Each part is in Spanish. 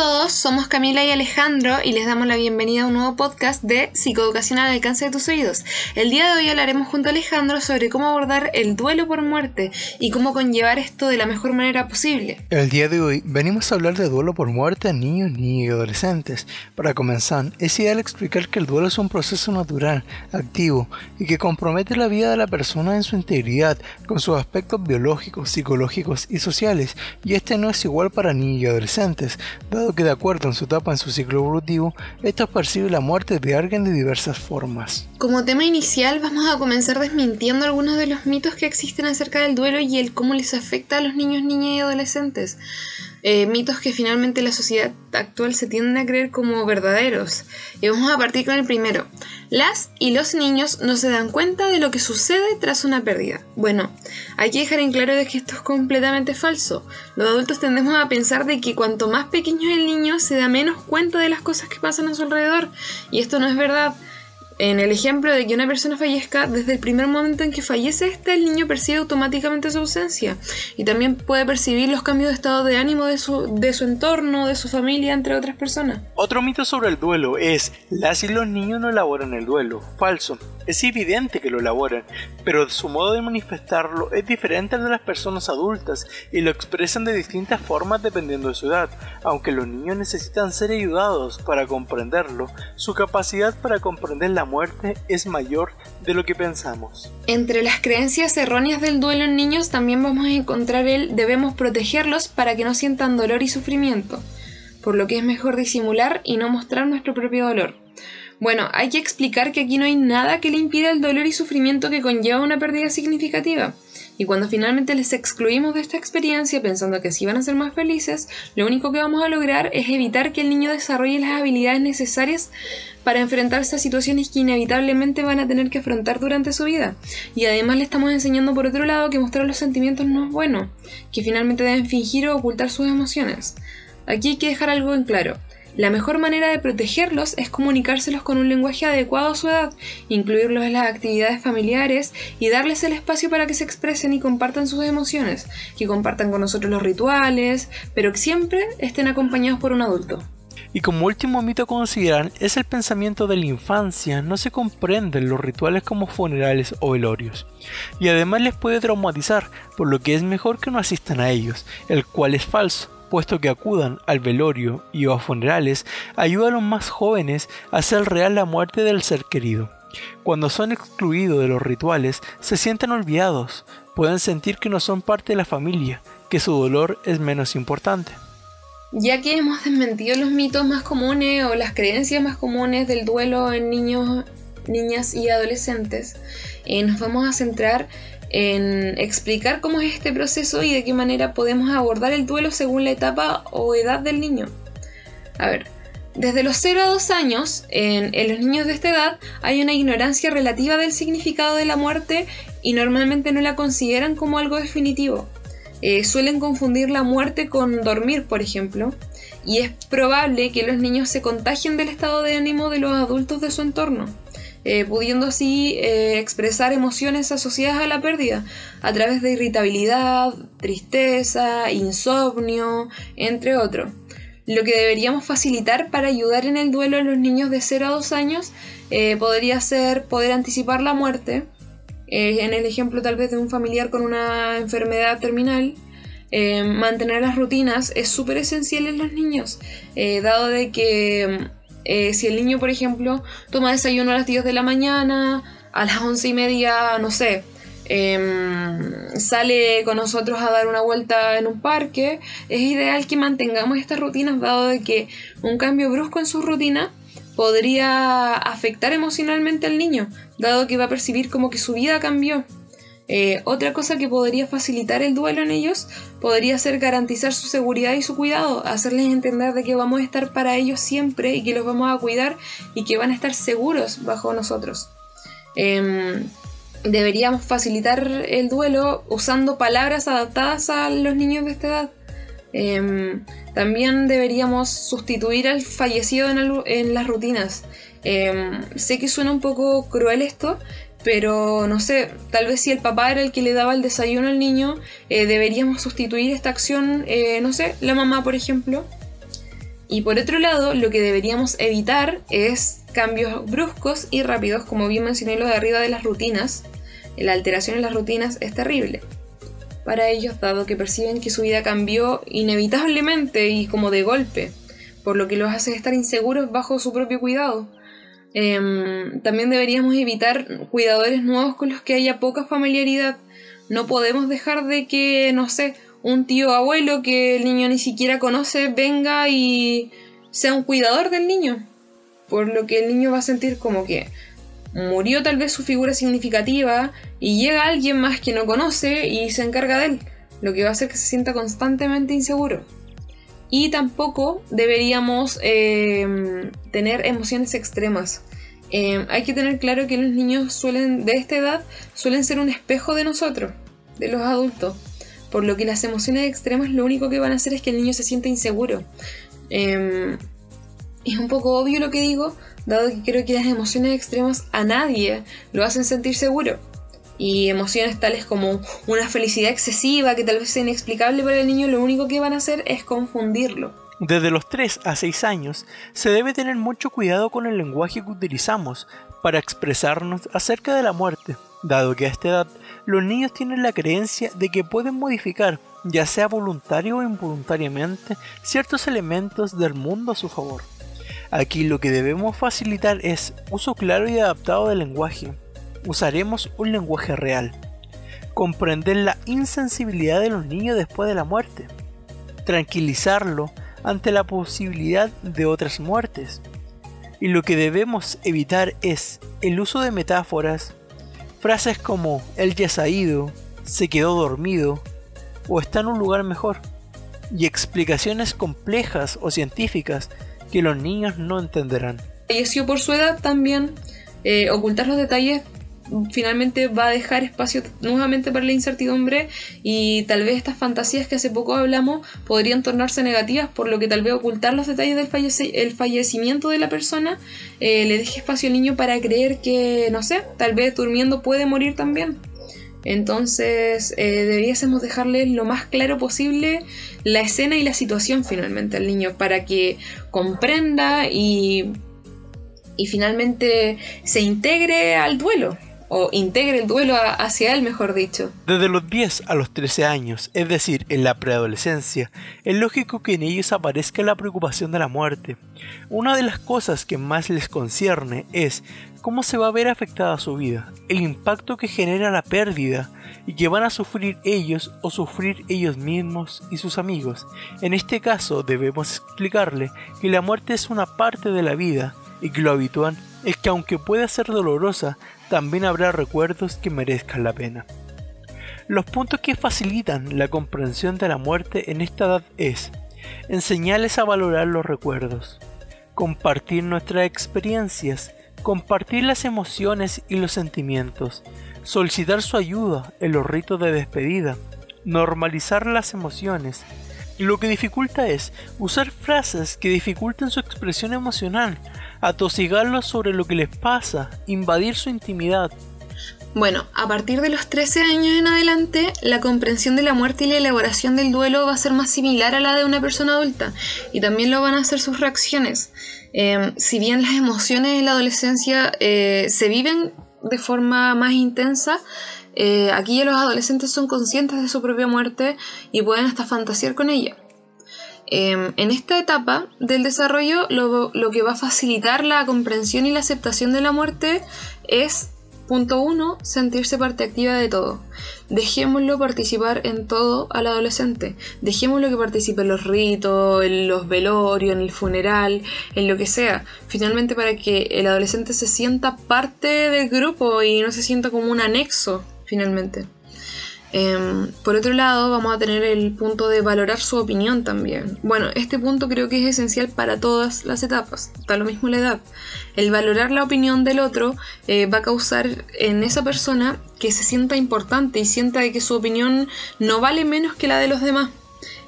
todos, somos Camila y Alejandro y les damos la bienvenida a un nuevo podcast de Psicoeducación al alcance de tus oídos. El día de hoy hablaremos junto a Alejandro sobre cómo abordar el duelo por muerte y cómo conllevar esto de la mejor manera posible. El día de hoy venimos a hablar de duelo por muerte a niños, niñas y adolescentes. Para comenzar, es ideal explicar que el duelo es un proceso natural, activo y que compromete la vida de la persona en su integridad, con sus aspectos biológicos, psicológicos y sociales, y este no es igual para niños y adolescentes dado que de acuerdo en su etapa en su ciclo evolutivo, estos perciben la muerte de alguien de diversas formas. Como tema inicial vamos a comenzar desmintiendo algunos de los mitos que existen acerca del duelo y el cómo les afecta a los niños, niñas y adolescentes. Eh, mitos que finalmente la sociedad actual se tiende a creer como verdaderos. Y vamos a partir con el primero. Las y los niños no se dan cuenta de lo que sucede tras una pérdida. Bueno, hay que dejar en claro de que esto es completamente falso. Los adultos tendemos a pensar de que cuanto más pequeño es el niño, se da menos cuenta de las cosas que pasan a su alrededor. Y esto no es verdad. En el ejemplo de que una persona fallezca, desde el primer momento en que fallece este, niño percibe automáticamente su ausencia y también puede percibir los cambios de estado de ánimo de su, de su entorno, de su familia, entre otras personas. Otro mito sobre el duelo es, las y los niños no elaboran el duelo. Falso. Es evidente que lo elaboran, pero su modo de manifestarlo es diferente al de las personas adultas y lo expresan de distintas formas dependiendo de su edad. Aunque los niños necesitan ser ayudados para comprenderlo, su capacidad para comprender la muerte es mayor de lo que pensamos. Entre las creencias erróneas del duelo en niños también vamos a encontrar el debemos protegerlos para que no sientan dolor y sufrimiento, por lo que es mejor disimular y no mostrar nuestro propio dolor. Bueno, hay que explicar que aquí no hay nada que le impida el dolor y sufrimiento que conlleva una pérdida significativa. Y cuando finalmente les excluimos de esta experiencia pensando que así van a ser más felices, lo único que vamos a lograr es evitar que el niño desarrolle las habilidades necesarias para enfrentarse a situaciones que inevitablemente van a tener que afrontar durante su vida. Y además le estamos enseñando por otro lado que mostrar los sentimientos no es bueno, que finalmente deben fingir o ocultar sus emociones. Aquí hay que dejar algo en claro. La mejor manera de protegerlos es comunicárselos con un lenguaje adecuado a su edad, incluirlos en las actividades familiares y darles el espacio para que se expresen y compartan sus emociones, que compartan con nosotros los rituales, pero que siempre estén acompañados por un adulto. Y como último mito a considerar es el pensamiento de la infancia, no se comprenden los rituales como funerales o velorios. Y además les puede traumatizar, por lo que es mejor que no asistan a ellos, el cual es falso puesto que acudan al velorio y a funerales, ayuda a los más jóvenes a hacer real la muerte del ser querido. Cuando son excluidos de los rituales, se sienten olvidados, pueden sentir que no son parte de la familia, que su dolor es menos importante. Ya que hemos desmentido los mitos más comunes o las creencias más comunes del duelo en niños, niñas y adolescentes, eh, nos vamos a centrar en explicar cómo es este proceso y de qué manera podemos abordar el duelo según la etapa o edad del niño. A ver, desde los 0 a 2 años, en, los niños de esta edad hay una ignorancia relativa del significado de la muerte y normalmente no la consideran como algo definitivo. Eh, suelen confundir la muerte con dormir, por ejemplo, y es probable que los niños se contagien del estado de ánimo de los adultos de su entorno. Eh, pudiendo así eh, expresar emociones asociadas a la pérdida a través de irritabilidad, tristeza, insomnio, entre otros. Lo que deberíamos facilitar para ayudar en el duelo a los niños de 0 a 2 años eh, podría ser poder anticipar la muerte, en el ejemplo tal vez de un familiar con una enfermedad terminal, mantener las rutinas es súper esencial en los niños, dado de que eh, si el niño, por ejemplo, toma desayuno a las 10 de la mañana, a las 11 y media, no sé, em, sale con nosotros a dar una vuelta en un parque, es ideal que mantengamos estas rutinas, dado de que un cambio brusco en su rutina podría afectar emocionalmente al niño, dado que va a percibir como que su vida cambió. Eh, otra cosa que podría facilitar el duelo en ellos podría ser garantizar su seguridad y su cuidado, hacerles entender de que vamos a estar para ellos siempre y que los vamos a cuidar y que van a estar seguros bajo nosotros. Em, deberíamos facilitar el duelo usando palabras adaptadas a los niños de esta edad. Em, también deberíamos sustituir al fallecido en, las rutinas. Em, sé que suena un poco cruel esto, pero no sé, tal vez si el papá era el que le daba el desayuno al niño, eh, deberíamos sustituir esta acción, eh, no sé, la mamá por ejemplo. Y por otro lado, lo que deberíamos evitar es cambios bruscos y rápidos, como bien mencioné lo de arriba de las rutinas. La alteración en las rutinas es terrible para ellos, dado que perciben que su vida cambió inevitablemente y como de golpe, por lo que los hace estar inseguros bajo su propio cuidado. Em, también deberíamos evitar cuidadores nuevos con los que haya poca familiaridad. No podemos dejar de que, no sé, un tío abuelo que el niño ni siquiera conoce venga y sea un cuidador del niño. Por lo que el niño va a sentir como que murió tal vez su figura significativa y llega alguien más que no conoce y se encarga de él, lo que va a hacer que se sienta constantemente inseguro. Y tampoco deberíamos em, tener emociones extremas. Em, hay que tener claro que los niños suelen, de esta edad suelen ser un espejo de nosotros, de los adultos. Por lo que las emociones extremas lo único que van a hacer es que el niño se sienta inseguro. Em, es un poco obvio lo que digo, dado que creo que las emociones extremas a nadie lo hacen sentir seguro. Y emociones tales como una felicidad excesiva que tal vez sea inexplicable para el niño, lo único que van a hacer es confundirlo. Desde los 3 a 6 años se debe tener mucho cuidado con el lenguaje que utilizamos para expresarnos acerca de la muerte, dado que a esta edad los niños tienen la creencia de que pueden modificar, ya sea voluntario o involuntariamente, ciertos elementos del mundo a su favor. Aquí lo que debemos facilitar es uso claro y adaptado del lenguaje. Usaremos un lenguaje real. Comprender la insensibilidad de los niños después de la muerte. Tranquilizarlo ante la posibilidad de otras muertes. Y lo que debemos evitar es el uso de metáforas, frases como él ya se ha ido, se quedó dormido o está en un lugar mejor, y explicaciones complejas o científicas que los niños no entenderán. Falleció por su edad también. Eh, ocultar los detalles finalmente va a dejar espacio nuevamente para la incertidumbre y tal vez estas fantasías que hace poco hablamos podrían tornarse negativas, por lo que tal vez ocultar los detalles del el fallecimiento de la persona eh, le deje espacio al niño para creer que, no sé, tal vez durmiendo puede morir también. Entonces eh, debiésemos dejarle lo más claro posible la escena y la situación finalmente al niño para que comprenda y, y finalmente se integre al duelo o integre el duelo hacia él, mejor dicho. Desde los 10 a los 13 años, es decir, en la preadolescencia, es lógico que en ellos aparezca la preocupación de la muerte. Una de las cosas que más les concierne es cómo se va a ver afectada su vida, el impacto que genera la pérdida y que van a sufrir ellos o sufrir ellos mismos y sus amigos. En este caso debemos explicarle que la muerte es una parte de la vida y que lo habitual es que aunque pueda ser dolorosa, también habrá recuerdos que merezcan la pena. Los puntos que facilitan la comprensión de la muerte en esta edad es enseñarles a valorar los recuerdos, compartir nuestras experiencias, compartir las emociones y los sentimientos, solicitar su ayuda en los ritos de despedida, normalizar las emociones. Lo que dificulta es usar frases que dificulten su expresión emocional, atosigarlos sobre lo que les pasa, invadir su intimidad. Bueno, a partir de los 13 años en adelante, la comprensión de la muerte y la elaboración del duelo va a ser más similar a la de una persona adulta, y también lo van a hacer sus reacciones. Em, si bien las emociones en la adolescencia eh, se viven de forma más intensa, eh, aquí ya los adolescentes son conscientes de su propia muerte y pueden hasta fantasear con ella. Em, en esta etapa del desarrollo, lo, que va a facilitar la comprensión y la aceptación de la muerte es, punto uno, sentirse parte activa de todo. Dejémoslo participar en todo al adolescente. Dejémoslo que participe en los ritos, en los velorios, en el funeral, en lo que sea. Finalmente para que el adolescente se sienta parte del grupo y no se sienta como un anexo, finalmente. Em, por otro lado, vamos a tener el punto de valorar su opinión también. Bueno, este punto creo que es esencial para todas las etapas, da lo mismo la edad. El valorar la opinión del otro eh, va a causar en esa persona que se sienta importante y sienta que su opinión no vale menos que la de los demás.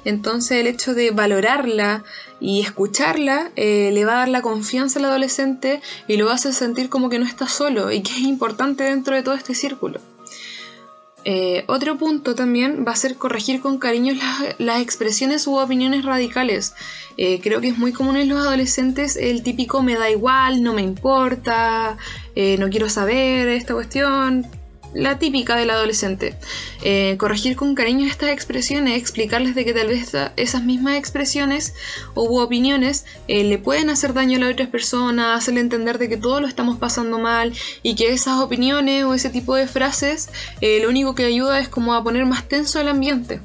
Entonces el hecho de valorarla y escucharla eh, le va a dar la confianza al adolescente y lo hace sentir como que no está solo y que es importante dentro de todo este círculo. Eh, otro punto también va a ser corregir con cariño las, expresiones u opiniones radicales. Eh, creo que es muy común en los adolescentes el típico me da igual, no me importa, eh, no quiero saber esta cuestión, la típica del adolescente. Eh, corregir con cariño estas expresiones, explicarles de que tal vez esas mismas expresiones u opiniones eh, le pueden hacer daño a la otra persona, hacerle entender de que todo lo estamos pasando mal y que esas opiniones o ese tipo de frases eh, lo único que ayuda es como a poner más tenso el ambiente.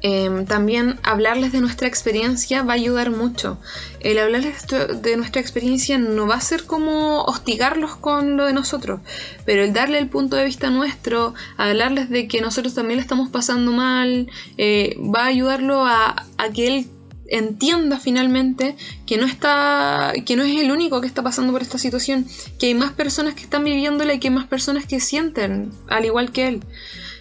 Em, también hablarles de nuestra experiencia va a ayudar mucho. El hablarles de nuestra experiencia no va a ser como hostigarlos con lo de nosotros, pero el darle el punto de vista nuestro, hablarles de que nosotros también le estamos pasando mal, eh, va a ayudarlo a, que él entienda finalmente que no está que no es el único que está pasando por esta situación que hay más personas que están viviéndola y que hay más personas que sienten al igual que él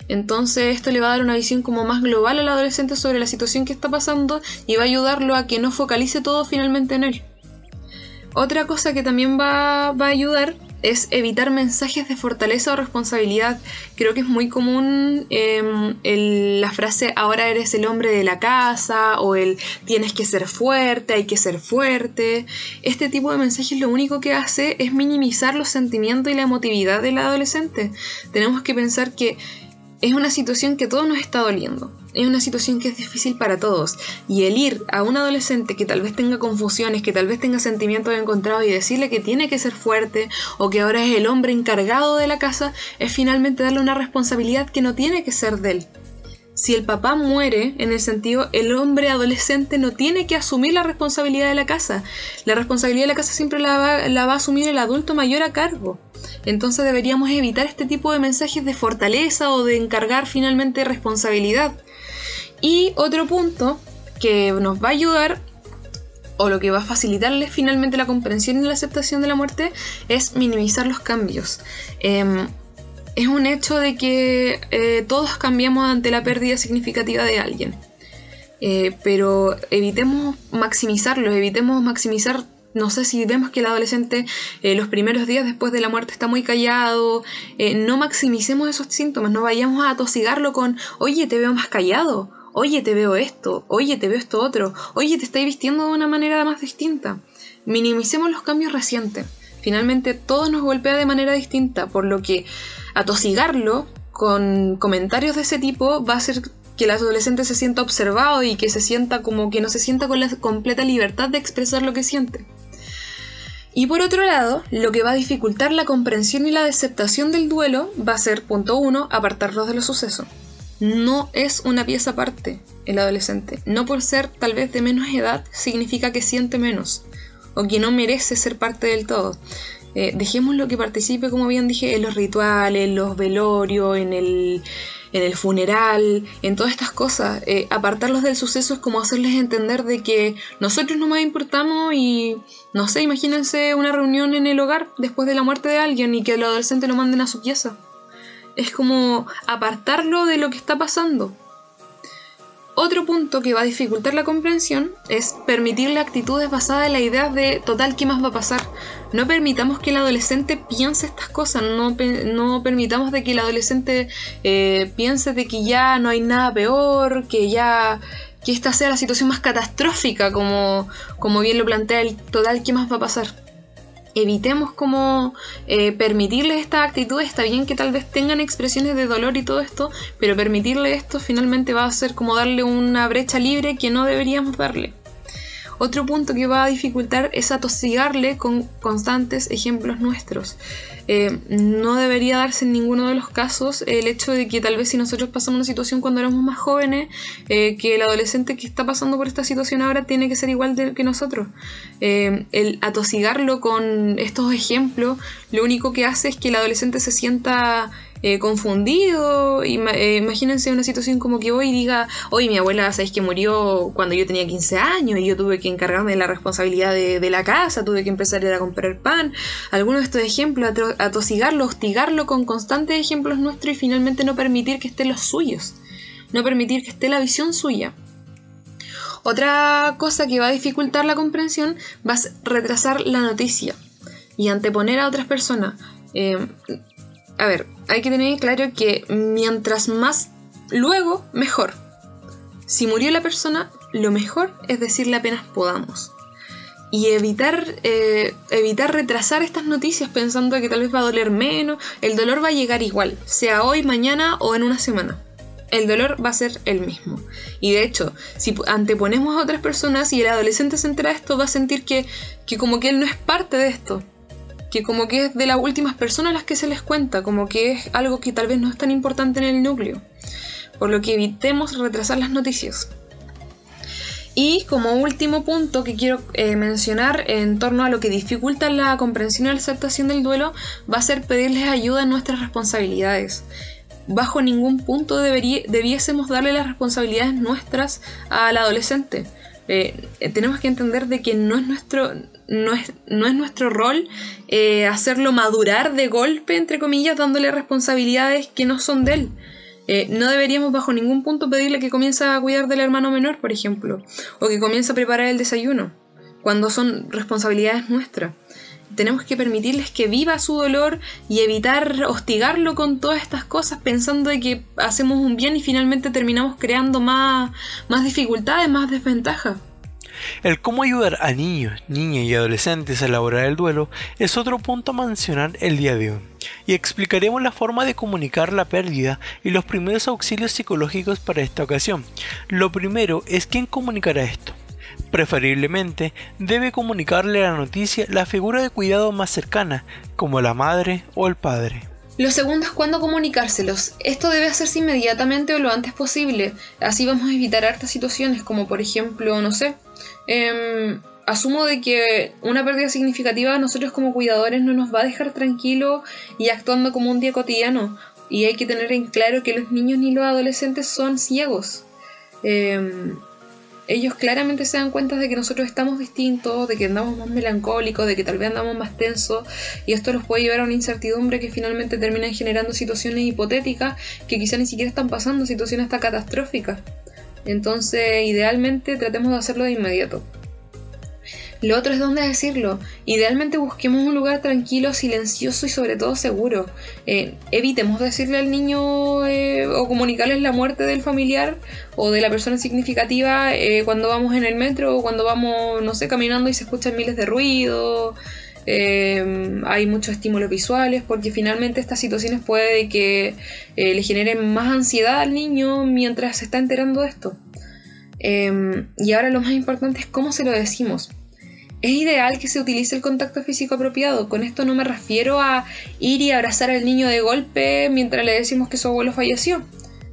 entonces esto le va a dar una visión como más global al adolescente sobre la situación que está pasando y va a ayudarlo a que no focalice todo finalmente en él. Otra cosa que también va, a ayudar es evitar mensajes de fortaleza o responsabilidad. Creo que es muy común em, la frase ahora eres el hombre de la casa o el tienes que ser fuerte, hay que ser fuerte. Este tipo de mensajes lo único que hace es minimizar los sentimientos y la emotividad del adolescente. Tenemos que pensar que es una situación que a todos nos está doliendo. Es una situación que es difícil para todos. Y el ir a un adolescente que tal vez tenga confusiones, que tal vez tenga sentimientos encontrados y decirle que tiene que ser fuerte o que ahora es el hombre encargado de la casa, es finalmente darle una responsabilidad que no tiene que ser de él si el papá muere, en el sentido, el hombre adolescente no tiene que asumir la responsabilidad de la casa. La responsabilidad de la casa siempre la va, a asumir el adulto mayor a cargo. Entonces deberíamos evitar este tipo de mensajes de fortaleza o de encargar finalmente responsabilidad. Y otro punto que nos va a ayudar o lo que va a facilitarle finalmente la comprensión y la aceptación de la muerte es minimizar los cambios. Em, es un hecho de que eh, todos cambiamos ante la pérdida significativa de alguien. Eh, pero evitemos maximizarlo, evitemos maximizar, no sé si vemos que el adolescente eh, los primeros días después de la muerte está muy callado, no maximicemos esos síntomas, no vayamos a atosigarlo con, oye, te veo más callado, oye, te veo esto, oye, te veo esto otro, oye, te estoy vistiendo de una manera más distinta. Minimicemos los cambios recientes. Finalmente todo nos golpea de manera distinta, por lo que atosigarlo con comentarios de ese tipo va a hacer que el adolescente se sienta observado y que se sienta como que no se sienta con la completa libertad de expresar lo que siente. Y por otro lado, lo que va a dificultar la comprensión y la aceptación del duelo va a ser, punto uno, apartarlos de los sucesos. No es una pieza aparte el adolescente. No por ser tal vez de menos edad significa que siente menos o que no merece ser parte del todo. Eh, dejemos lo que participe, como bien dije, en los rituales, en los velorios, en el, en el funeral, en todas estas cosas. Eh, apartarlos del suceso es como hacerles entender de que nosotros no más importamos y, no sé, imagínense una reunión en el hogar después de la muerte de alguien y que el adolescente lo manden a su pieza. Es como apartarlo de lo que está pasando. Otro punto que va a dificultar la comprensión es permitirle actitudes basadas en la idea de total, ¿qué más va a pasar? No permitamos que el adolescente piense estas cosas, no, permitamos de que el adolescente eh, piense de que ya no hay nada peor, que ya que esta sea la situación más catastrófica, como, como bien lo plantea el total, ¿qué más va a pasar? Evitemos como eh, permitirles estas actitudes. Está bien que tal vez tengan expresiones de dolor y todo esto, pero permitirle esto finalmente va a ser como darle una brecha libre que no deberíamos darle. Otro punto que va a dificultar es atosigarle con constantes ejemplos nuestros. Eh, no debería darse en ninguno de los casos el hecho de que tal vez si nosotros pasamos una situación cuando éramos más jóvenes, eh, que el adolescente que está pasando por esta situación ahora tiene que ser igual que nosotros. Eh, el atosigarlo con estos ejemplos, lo único que hace es que el adolescente se sienta eh, confundido. Eh, imagínense una situación como que hoy diga, hoy mi abuela, sabéis que murió cuando yo tenía 15 años y yo tuve que encargarme de la responsabilidad de, la casa, tuve que empezar a ir a comprar pan. Algunos de estos ejemplos, atosigarlo, hostigarlo con constantes ejemplos nuestros y finalmente no permitir que estén los suyos. No permitir que esté la visión suya. Otra cosa que va a dificultar la comprensión va a retrasar la noticia y anteponer a otras personas. Eh, a ver, hay que tener claro que mientras más luego, mejor. Si murió la persona, lo mejor es decirle apenas podamos. Y evitar, eh, evitar retrasar estas noticias pensando que tal vez va a doler menos. El dolor va a llegar igual, sea hoy, mañana o en una semana. El dolor va a ser el mismo. Y de hecho, si anteponemos a otras personas y el adolescente se entera de esto, va a sentir que, que como que él no es parte de esto como que es de las últimas personas las que se les cuenta, como que es algo que tal vez no es tan importante en el núcleo, por lo que evitemos retrasar las noticias. Y como último punto que quiero eh, mencionar en torno a lo que dificulta la comprensión y la aceptación del duelo, va a ser pedirles ayuda en nuestras responsabilidades. Bajo ningún punto debiésemos darle las responsabilidades nuestras al adolescente. Eh, tenemos que entender de que no es nuestro, no es, no es nuestro rol eh, hacerlo madurar de golpe, entre comillas, dándole responsabilidades que no son de él. Eh, no deberíamos bajo ningún punto pedirle que comience a cuidar del hermano menor, por ejemplo, o que comience a preparar el desayuno, cuando son responsabilidades nuestras. Tenemos que permitirles que viva su dolor y evitar hostigarlo con todas estas cosas pensando de que hacemos un bien y finalmente terminamos creando más, más dificultades, más desventajas. El cómo ayudar a niños, niñas y adolescentes a elaborar el duelo es otro punto a mencionar el día de hoy, y explicaremos la forma de comunicar la pérdida y los primeros auxilios psicológicos para esta ocasión. Lo primero es quién comunicará esto. Preferiblemente debe comunicarle la noticia la figura de cuidado más cercana, como la madre o el padre. Lo segundo es cuándo comunicárselos. Esto debe hacerse inmediatamente o lo antes posible. Así vamos a evitar hartas situaciones, como por ejemplo, no sé, em, asumo de que una pérdida significativa a nosotros como cuidadores no nos va a dejar tranquilo y actuando como un día cotidiano. Y hay que tener en claro que los niños ni los adolescentes son ciegos. Em, ellos claramente se dan cuenta de que nosotros estamos distintos, de que andamos más melancólicos, de que tal vez andamos más tensos, y esto los puede llevar a una incertidumbre que finalmente termina generando situaciones hipotéticas que quizá ni siquiera están pasando, situaciones hasta catastróficas. Entonces, idealmente tratemos de hacerlo de inmediato. Lo otro es dónde decirlo. Idealmente busquemos un lugar tranquilo, silencioso y sobre todo seguro. Eh, evitemos decirle al niño eh, o comunicarles la muerte del familiar o de la persona significativa eh, cuando vamos en el metro o cuando vamos, no sé, caminando y se escuchan miles de ruidos. Hay muchos estímulos visuales porque finalmente estas situaciones puede que le generen más ansiedad al niño mientras se está enterando de esto. y ahora lo más importante es cómo se lo decimos. Es ideal que se utilice el contacto físico apropiado. Con esto no me refiero a ir y abrazar al niño de golpe mientras le decimos que su abuelo falleció,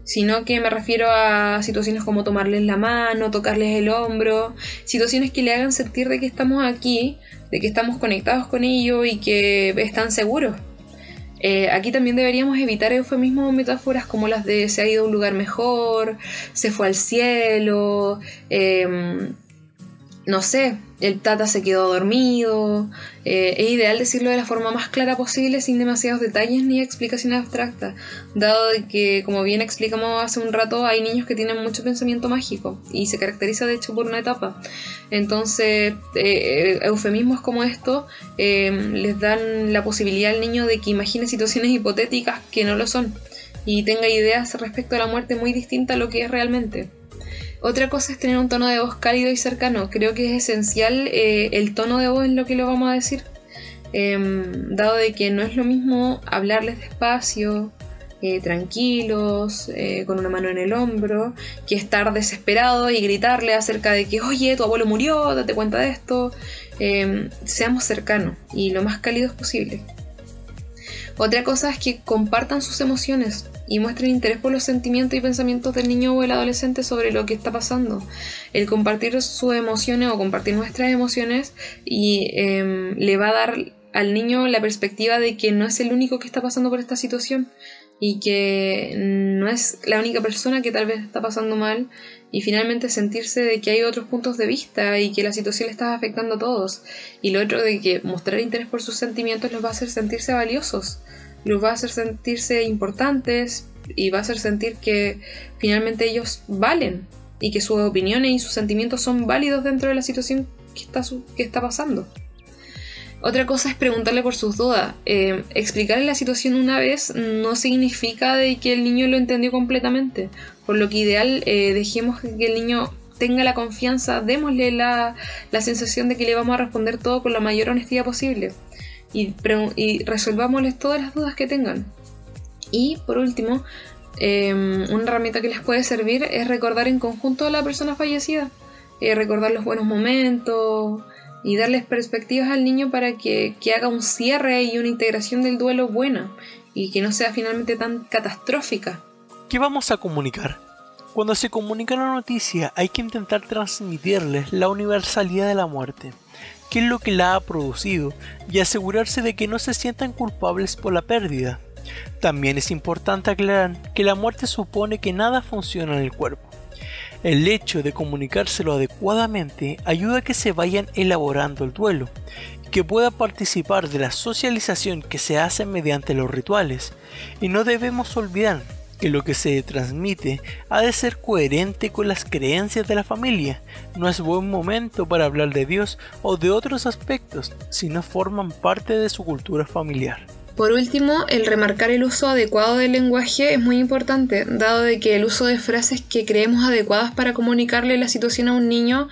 sino que me refiero a situaciones como tomarles la mano, tocarles el hombro, situaciones que le hagan sentir de que estamos aquí, de que estamos conectados con ellos y que están seguros. Eh, aquí también deberíamos evitar eufemismos o metáforas como las de se ha ido a un lugar mejor, se fue al cielo, em, no sé, el tata se quedó dormido. Eh, es ideal decirlo de la forma más clara posible sin demasiados detalles ni explicaciones abstractas, dado que, como bien explicamos hace un rato, hay niños que tienen mucho pensamiento mágico y se caracteriza de hecho por una etapa. Entonces, eh, eufemismos como esto eh, les dan la posibilidad al niño de que imagine situaciones hipotéticas que no lo son y tenga ideas respecto a la muerte muy distintas a lo que es realmente. Otra cosa es tener un tono de voz cálido y cercano. Creo que es esencial eh, el tono de voz en lo que lo vamos a decir. Em, dado de que no es lo mismo hablarles despacio, eh, tranquilos, eh, con una mano en el hombro, que estar desesperado y gritarle acerca de que, oye, tu abuelo murió, date cuenta de esto. Em, seamos cercanos y lo más cálidos posible. Otra cosa es que compartan sus emociones y muestren interés por los sentimientos y pensamientos del niño o el adolescente sobre lo que está pasando. El compartir sus emociones o compartir nuestras emociones y em, le va a dar al niño la perspectiva de que no es el único que está pasando por esta situación y que no es la única persona que tal vez está pasando mal y finalmente sentirse de que hay otros puntos de vista y que la situación le está afectando a todos y lo otro de que mostrar interés por sus sentimientos los va a hacer sentirse valiosos los va a hacer sentirse importantes y va a hacer sentir que finalmente ellos valen y que sus opiniones y sus sentimientos son válidos dentro de la situación que está, que está pasando. Otra cosa es preguntarle por sus dudas. Eh, explicarle la situación una vez no significa de que el niño lo entendió completamente. Por lo que ideal, eh, dejemos que el niño tenga la confianza, démosle la, sensación de que le vamos a responder todo con la mayor honestidad posible. Y, y resolvámosles todas las dudas que tengan. Y por último, em, una herramienta que les puede servir es recordar en conjunto a la persona fallecida. Eh, recordar los buenos momentos, y darles perspectivas al niño para que, haga un cierre y una integración del duelo buena y que no sea finalmente tan catastrófica. ¿Qué vamos a comunicar? Cuando se comunica la noticia hay que intentar transmitirles la universalidad de la muerte, qué es lo que la ha producido y asegurarse de que no se sientan culpables por la pérdida. También es importante aclarar que la muerte supone que nada funciona en el cuerpo el hecho de comunicárselo adecuadamente ayuda a que se vayan elaborando el duelo, que pueda participar de la socialización que se hace mediante los rituales, y no debemos olvidar que lo que se transmite ha de ser coherente con las creencias de la familia. No es buen momento para hablar de Dios o de otros aspectos si no forman parte de su cultura familiar. Por último, el remarcar el uso adecuado del lenguaje es muy importante, dado de que el uso de frases que creemos adecuadas para comunicarle la situación a un niño,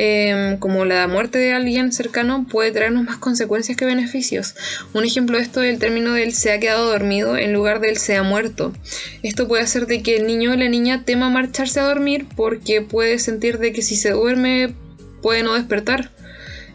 em, como la muerte de alguien cercano, puede traernos más consecuencias que beneficios. Un ejemplo de esto es el término del se ha quedado dormido en lugar del se ha muerto. Esto puede hacer de que el niño o la niña tema marcharse a dormir porque puede sentir de que si se duerme puede no despertar.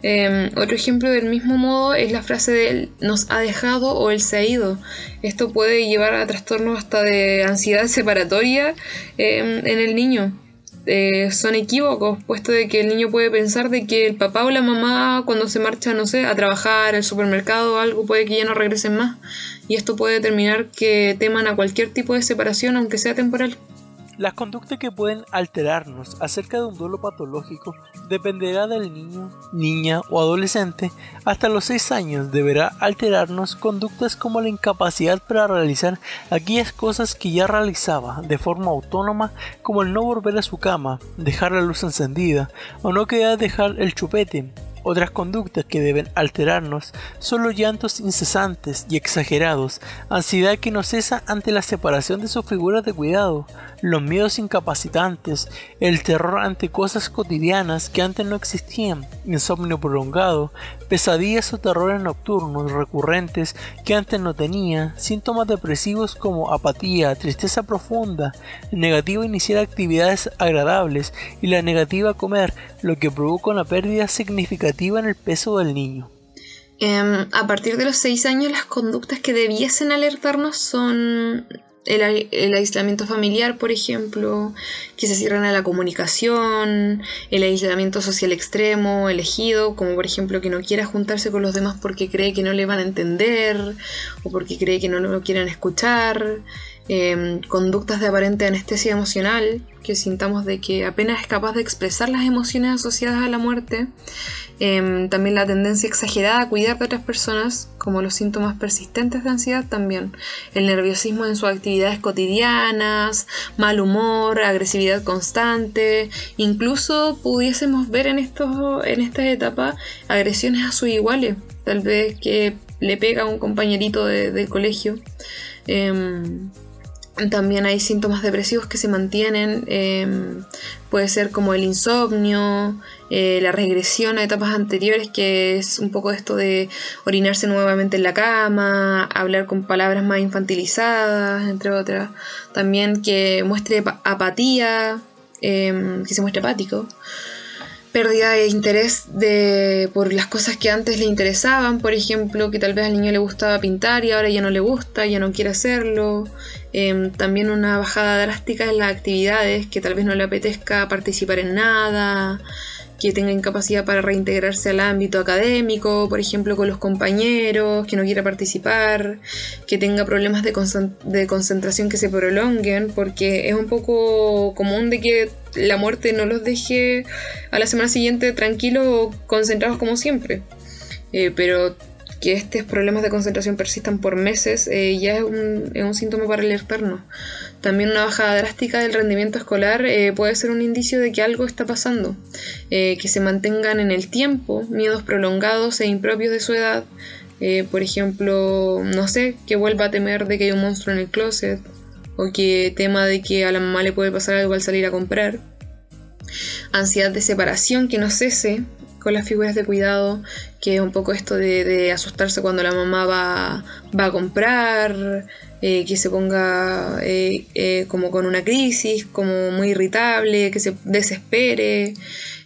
Em, otro ejemplo del mismo modo es la frase de nos ha dejado o él se ha ido. Esto puede llevar a trastornos hasta de ansiedad separatoria em, en el niño. Eh, son equívocos, puesto de que el niño puede pensar de que el papá o la mamá cuando se marcha, no sé, a trabajar, al supermercado o algo, puede que ya no regresen más. Y esto puede determinar que teman a cualquier tipo de separación, aunque sea temporal. Las conductas que pueden alterarnos acerca de un duelo patológico dependerá del niño, niña o adolescente. Hasta los 6 años deberá alterarnos conductas como la incapacidad para realizar aquellas cosas que ya realizaba de forma autónoma como el no volver a su cama, dejar la luz encendida o no querer dejar el chupete, otras conductas que deben alterarnos son los llantos incesantes y exagerados, ansiedad que no cesa ante la separación de sus figuras de cuidado, los miedos incapacitantes, el terror ante cosas cotidianas que antes no existían, insomnio prolongado, pesadillas o terrores nocturnos recurrentes que antes no tenía, síntomas depresivos como apatía, tristeza profunda, negativa iniciar actividades agradables y la negativa comer, lo que provoca una pérdida significativa en el peso del niño. Em, a partir de los 6 años las conductas que debiesen alertarnos son el, aislamiento familiar, por ejemplo, que se cierran a la comunicación, el aislamiento social extremo, elegido, como por ejemplo que no quiera juntarse con los demás porque cree que no le van a entender o porque cree que no lo quieren escuchar, Em, conductas de aparente anestesia emocional, que sintamos de que apenas es capaz de expresar las emociones asociadas a la muerte, em, también la tendencia exagerada a cuidar de otras personas, como los síntomas persistentes de ansiedad también, el nerviosismo en sus actividades cotidianas, mal humor, agresividad constante, incluso pudiésemos ver en, estos, en esta etapa agresiones a sus iguales, tal vez que le pega a un compañerito de, colegio. Em, también hay síntomas depresivos que se mantienen, em, puede ser como el insomnio, eh, la regresión a etapas anteriores, que es un poco esto de orinarse nuevamente en la cama, hablar con palabras más infantilizadas, entre otras. También que muestre apatía, em, que se muestre apático pérdida de interés de, por las cosas que antes le interesaban, por ejemplo, que tal vez al niño le gustaba pintar y ahora ya no le gusta, ya no quiere hacerlo. Em, también una bajada drástica en las actividades, que tal vez no le apetezca participar en nada, que tenga incapacidad para reintegrarse al ámbito académico, por ejemplo, con los compañeros, que no quiera participar, que tenga problemas de, de concentración que se prolonguen, porque es un poco común de que la muerte no los deje a la semana siguiente tranquilos o concentrados como siempre. Eh, pero que estos problemas de concentración persistan por meses eh, ya es un, síntoma para alertarnos. También una bajada drástica del rendimiento escolar eh, puede ser un indicio de que algo está pasando. Eh, que se mantengan en el tiempo miedos prolongados e impropios de su edad. por ejemplo, no sé, que vuelva a temer de que hay un monstruo en el closet. O que tema de que a la mamá le puede pasar algo al salir a comprar. Ansiedad de separación que no cese, con las figuras de cuidado, que es un poco esto de, asustarse cuando la mamá va, va a comprar, eh, que se ponga eh, eh, como con una crisis, como muy irritable, que se desespere.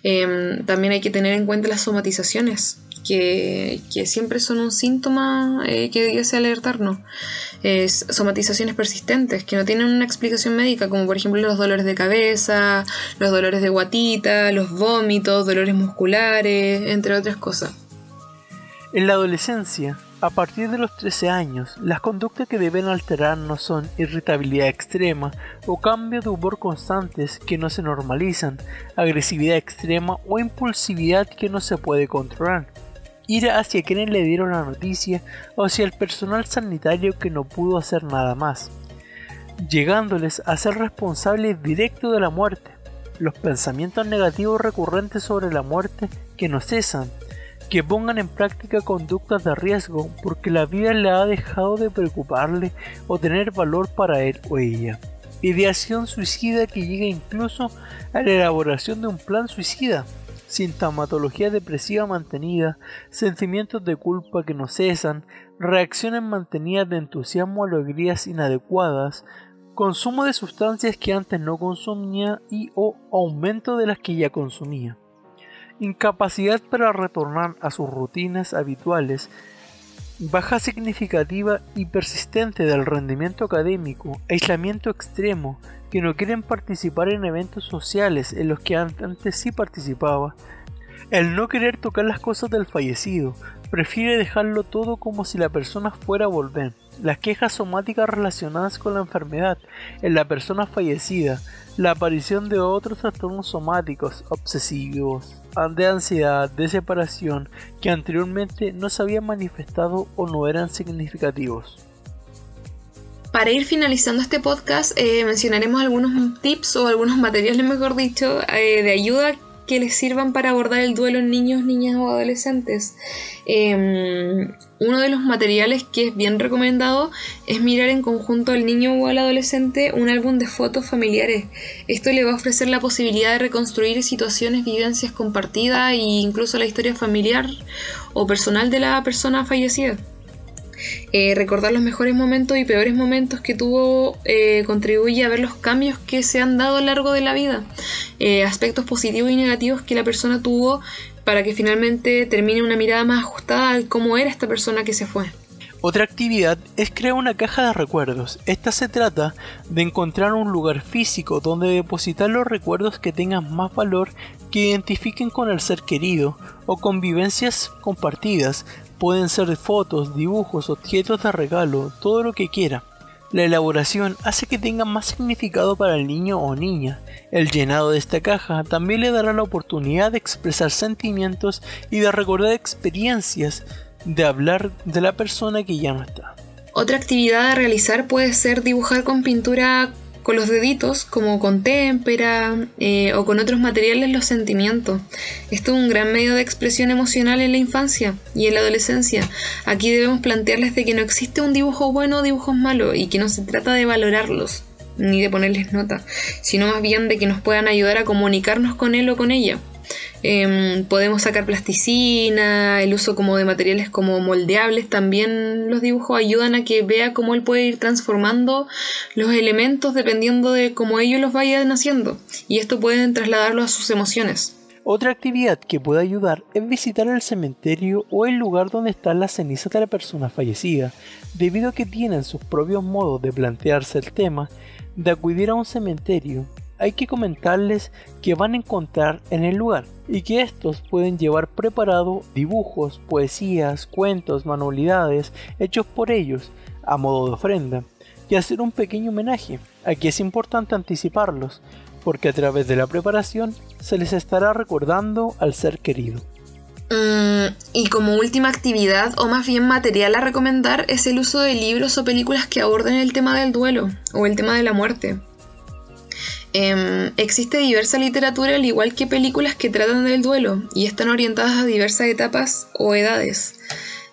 Em, también hay que tener en cuenta las somatizaciones, que, siempre son un síntoma que debiese alertarnos somatizaciones persistentes que no tienen una explicación médica, como por ejemplo los dolores de cabeza, los dolores de guatita, los vómitos, dolores musculares, entre otras cosas. En la adolescencia, a partir de los 13 años, las conductas que deben alterarnos son irritabilidad extrema o cambio de humor constantes que no se normalizan, agresividad extrema o impulsividad que no se puede controlar ir hacia quienes le dieron la noticia o hacia el personal sanitario que no pudo hacer nada más, llegándoles a ser responsables directos de la muerte, los pensamientos negativos recurrentes sobre la muerte que no cesan, que pongan en práctica conductas de riesgo porque la vida le ha dejado de preocuparle o tener valor para él o ella. Ideación suicida que llega incluso a la elaboración de un plan suicida sintomatología depresiva mantenida, sentimientos de culpa que no cesan, reacciones mantenidas de entusiasmo alegrías inadecuadas, consumo de sustancias que antes no consumía y o aumento de las que ya consumía, incapacidad para retornar a sus rutinas habituales, baja significativa y persistente del rendimiento académico, aislamiento extremo, que no quieren participar en eventos sociales en los que antes sí participaba, el no querer tocar las cosas del fallecido, prefiere dejarlo todo como si la persona fuera a volver. Las quejas somáticas relacionadas con la enfermedad en la persona fallecida, la aparición de otros trastornos somáticos, obsesivos, de ansiedad, de separación, que anteriormente no se habían manifestado o no eran significativos. Para ir finalizando este podcast, eh, mencionaremos algunos tips o algunos materiales, mejor dicho, eh, de ayuda que les sirvan para abordar el duelo en niños, niñas o adolescentes. Em, uno de los materiales que es bien recomendado es mirar en conjunto al niño o al adolescente un álbum de fotos familiares. Esto le va a ofrecer la posibilidad de reconstruir situaciones, vivencias compartidas e incluso la historia familiar o personal de la persona fallecida. Eh, recordar los mejores momentos y peores momentos que tuvo eh, contribuye a ver los cambios que se han dado a lo largo de la vida, eh, aspectos positivos y negativos que la persona tuvo para que finalmente termine una mirada más ajustada a cómo era esta persona que se fue. Otra actividad es crear una caja de recuerdos. Esta se trata de encontrar un lugar físico donde depositar los recuerdos que tengan más valor que identifiquen con el ser querido o con vivencias compartidas, Pueden ser fotos, dibujos, objetos de regalo, todo lo que quiera. La elaboración hace que tenga más significado para el niño o niña. El llenado de esta caja también le dará la oportunidad de expresar sentimientos y de recordar experiencias, de hablar de la persona que ya no está. Otra actividad a realizar puede ser dibujar con pintura con los deditos, como con témpera eh, o con otros materiales, los sentimientos. Esto es un gran medio de expresión emocional en la infancia y en la adolescencia. Aquí debemos plantearles de que no existe un dibujo bueno o dibujos malos y que no se trata de valorarlos ni de ponerles nota, sino más bien de que nos puedan ayudar a comunicarnos con él o con ella. Em, podemos sacar plasticina, el uso como de materiales como moldeables, también los dibujos ayudan a que vea cómo él puede ir transformando los elementos dependiendo de cómo ellos los vayan haciendo y esto pueden trasladarlo a sus emociones. Otra actividad que puede ayudar es visitar el cementerio o el lugar donde están las cenizas de la persona fallecida, debido a que tienen sus propios modos de plantearse el tema de acudir a un cementerio hay que comentarles que van a encontrar en el lugar y que estos pueden llevar preparado dibujos, poesías, cuentos, manualidades hechos por ellos a modo de ofrenda y hacer un pequeño homenaje. Aquí es importante anticiparlos porque a través de la preparación se les estará recordando al ser querido. Mm, y como última actividad, o más bien material a recomendar, es el uso de libros o películas que aborden el tema del duelo o el tema de la muerte. Em, existe diversa literatura al igual que películas que tratan del duelo y están orientadas a diversas etapas o edades.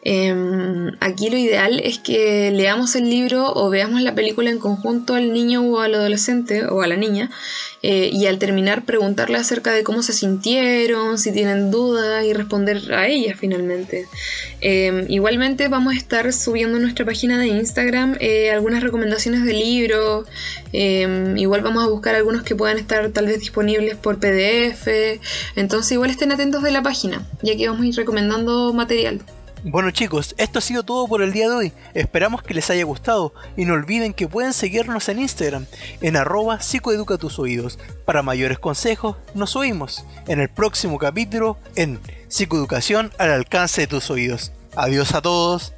Em, aquí lo ideal es que leamos el libro o veamos la película en conjunto al niño o al adolescente o a la niña eh, y al terminar preguntarle acerca de cómo se sintieron, si tienen dudas y responder a ellas finalmente. Em, igualmente vamos a estar subiendo en nuestra página de Instagram eh, algunas recomendaciones de libros, em, igual vamos a buscar algunos que puedan estar tal vez disponibles por PDF, entonces igual estén atentos de la página, ya que vamos a ir recomendando material. Bueno chicos, esto ha sido todo por el día de hoy. Esperamos que les haya gustado y no olviden que pueden seguirnos en Instagram en arroba psicoeduca tus oídos. Para mayores consejos, nos oímos en el próximo capítulo en Psicoeducación al alcance de tus oídos. Adiós a todos.